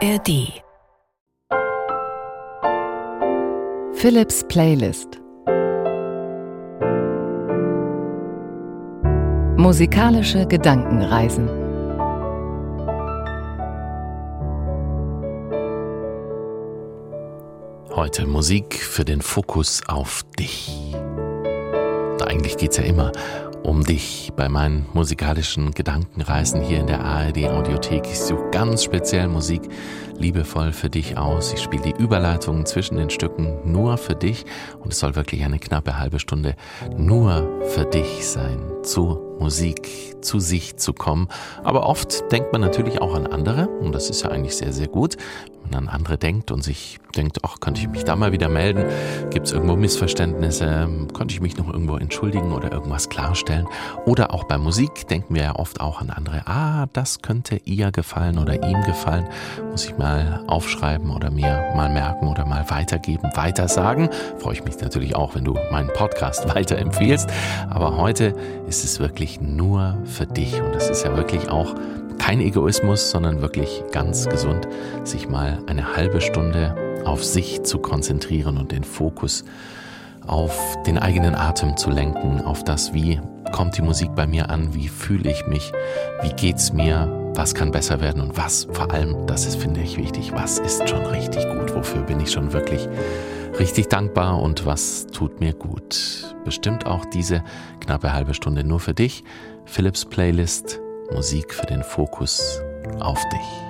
ARD Philips Playlist. Musikalische Gedankenreisen. Heute Musik für den Fokus auf dich. Eigentlich geht es ja immer um dich bei meinen musikalischen Gedankenreisen hier in der ARD Audiothek. Ich suche ganz speziell Musik liebevoll für dich aus. Ich spiele die Überleitungen zwischen den Stücken nur für dich und es soll wirklich eine knappe halbe Stunde nur für dich sein, zu Musik, zu sich zu kommen. Aber oft denkt man natürlich auch an andere und das ist ja eigentlich sehr, sehr gut, an andere denkt und sich denkt, ach, könnte ich mich da mal wieder melden? Gibt es irgendwo Missverständnisse? Könnte ich mich noch irgendwo entschuldigen oder irgendwas klarstellen? Oder auch bei Musik denken wir ja oft auch an andere, ah, das könnte ihr gefallen oder ihm gefallen. Muss ich mal aufschreiben oder mir mal merken oder mal weitergeben, weitersagen. Freue ich mich natürlich auch, wenn du meinen Podcast weiterempfiehlst. Aber heute ist es wirklich nur für dich und das ist ja wirklich auch kein Egoismus, sondern wirklich ganz gesund, sich mal eine halbe Stunde auf sich zu konzentrieren und den Fokus auf den eigenen Atem zu lenken, auf das, wie kommt die Musik bei mir an, wie fühle ich mich, wie geht's mir, was kann besser werden und was vor allem, das ist, finde ich wichtig, was ist schon richtig gut, wofür bin ich schon wirklich richtig dankbar und was tut mir gut. Bestimmt auch diese knappe halbe Stunde nur für dich. Philips Playlist, Musik für den Fokus auf dich.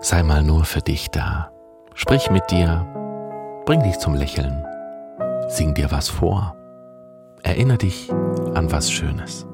Sei mal nur für dich da. Sprich mit dir, bring dich zum Lächeln, sing dir was vor, erinnere dich an was Schönes.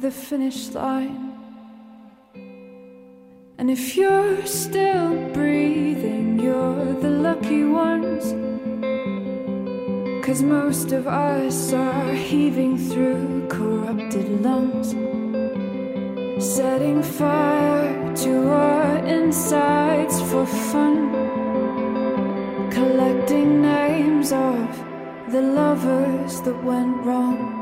Finish line. And if you're still breathing, you're the lucky ones. Cause most of us are heaving through corrupted lungs, setting fire to our insides for fun, collecting names of the lovers that went wrong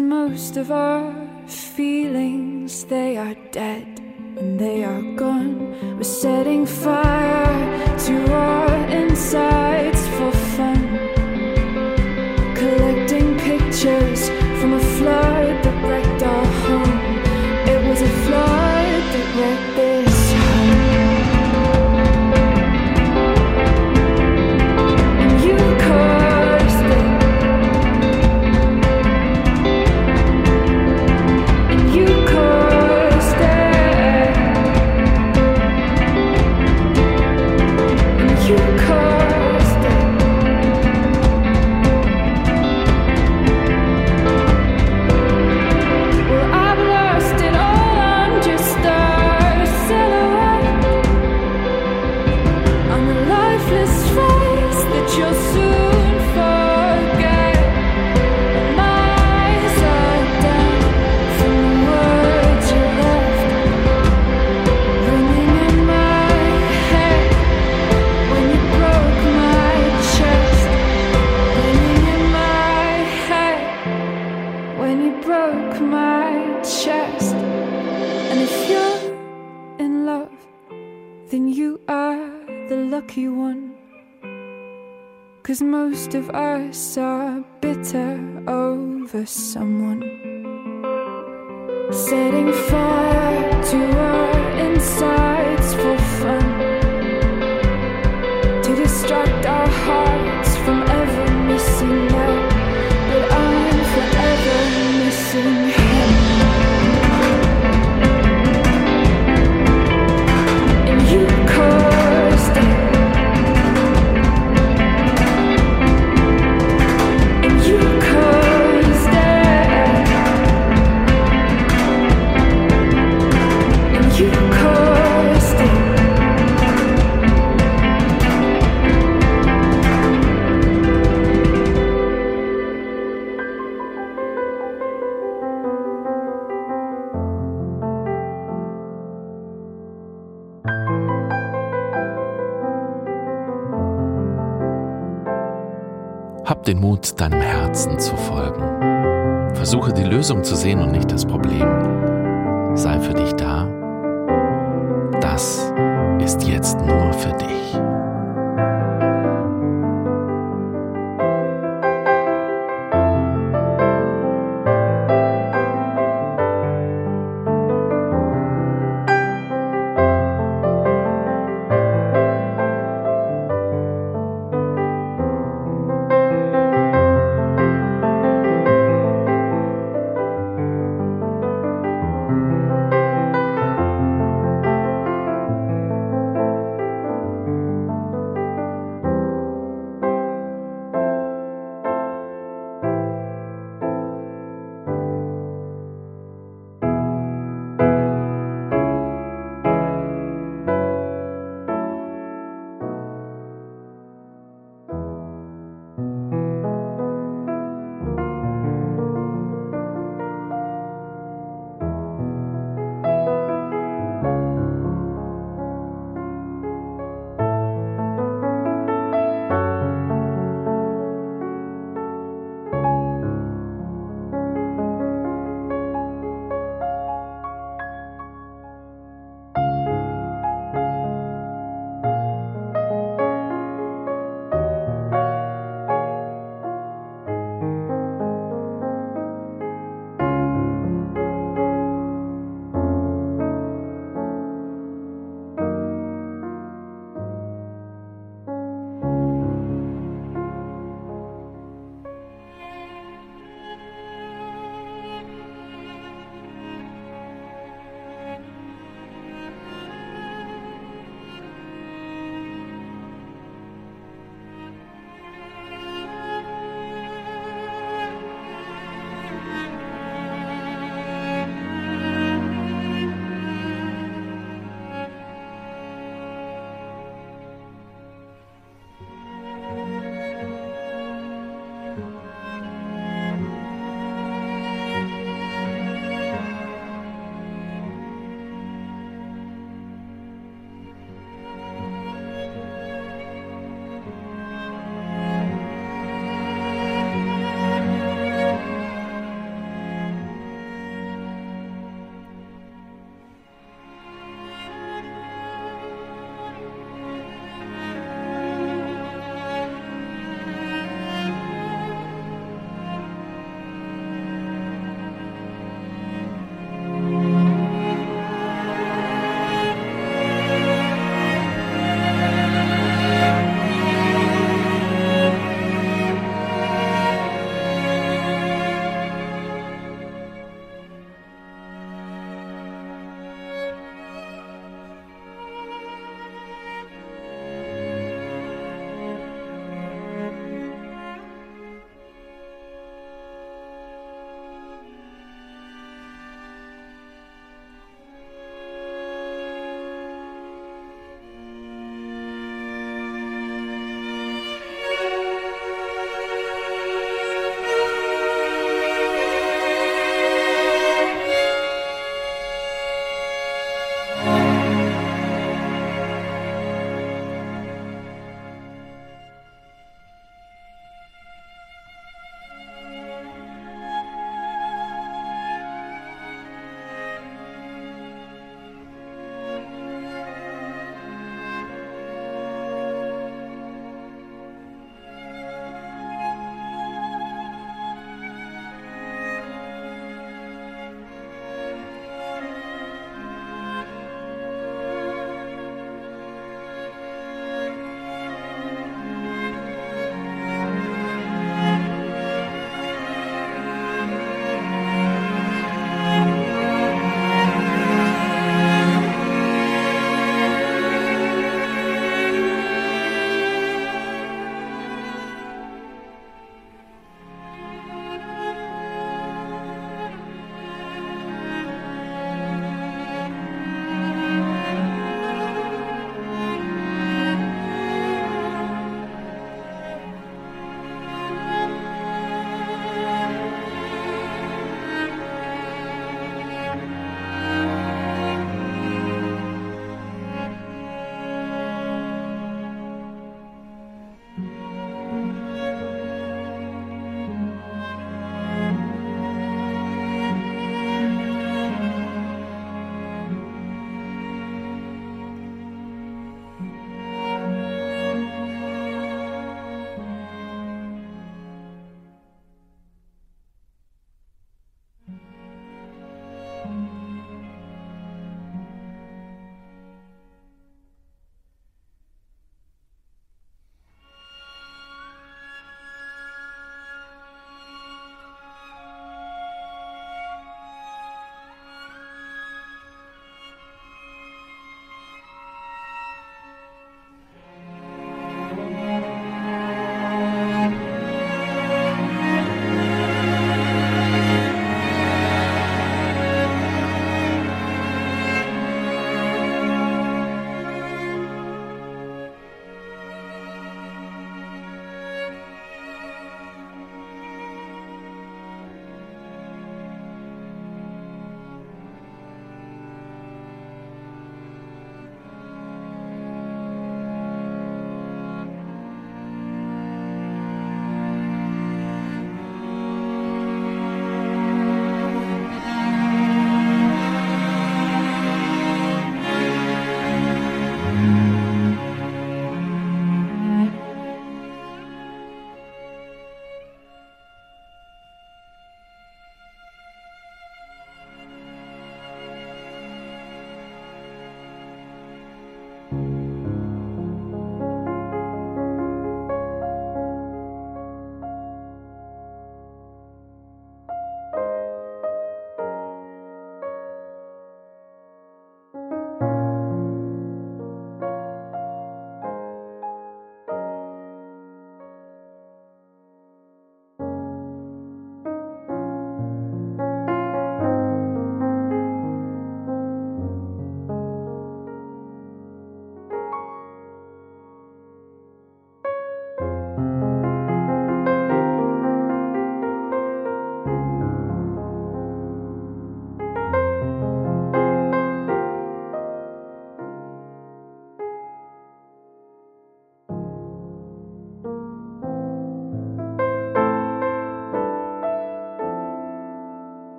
most of our feelings, they are dead and they are gone. We're setting fire to our insides for fun, collecting pictures Cause most of us are bitter over someone. Setting fire to our insides for deinem Herzen zu folgen. Versuche die Lösung zu sehen und nicht das Problem. Sei für dich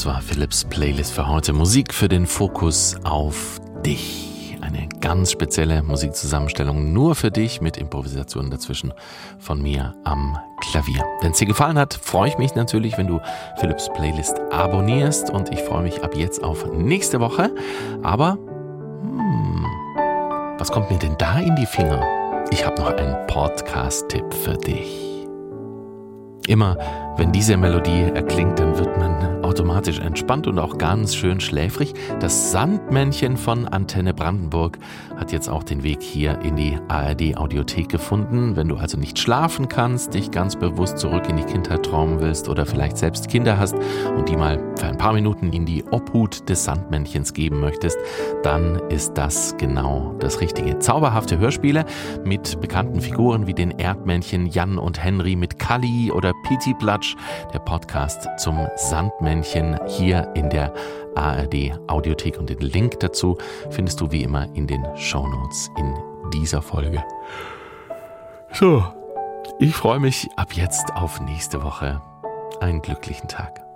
Das war Philips Playlist für heute. Musik für den Fokus auf dich. Eine ganz spezielle Musikzusammenstellung nur für dich mit Improvisationen dazwischen von mir am Klavier. Wenn es dir gefallen hat, freue ich mich natürlich, wenn du Philips Playlist abonnierst und ich freue mich ab jetzt auf nächste Woche. Aber, hm, was kommt mir denn da in die Finger? Ich habe noch einen Podcast-Tipp für dich. Immer wenn diese Melodie erklingt, dann wird man automatisch entspannt und auch ganz schön schläfrig. Das Sandmännchen von Antenne Brandenburg hat jetzt auch den Weg hier in die ARD Audiothek gefunden. Wenn du also nicht schlafen kannst, dich ganz bewusst zurück in die Kindheit träumen willst oder vielleicht selbst Kinder hast und die mal für ein paar Minuten in die Obhut des Sandmännchens geben möchtest, dann ist das genau das Richtige. Zauberhafte Hörspiele mit bekannten Figuren wie den Erdmännchen Jan und Henry mit Kali oder Piti Platsch Quatsch, der Podcast zum Sandmännchen hier in der ARD Audiothek und den Link dazu findest du wie immer in den Shownotes in dieser Folge. So, ich freue mich ab jetzt auf nächste Woche. Einen glücklichen Tag.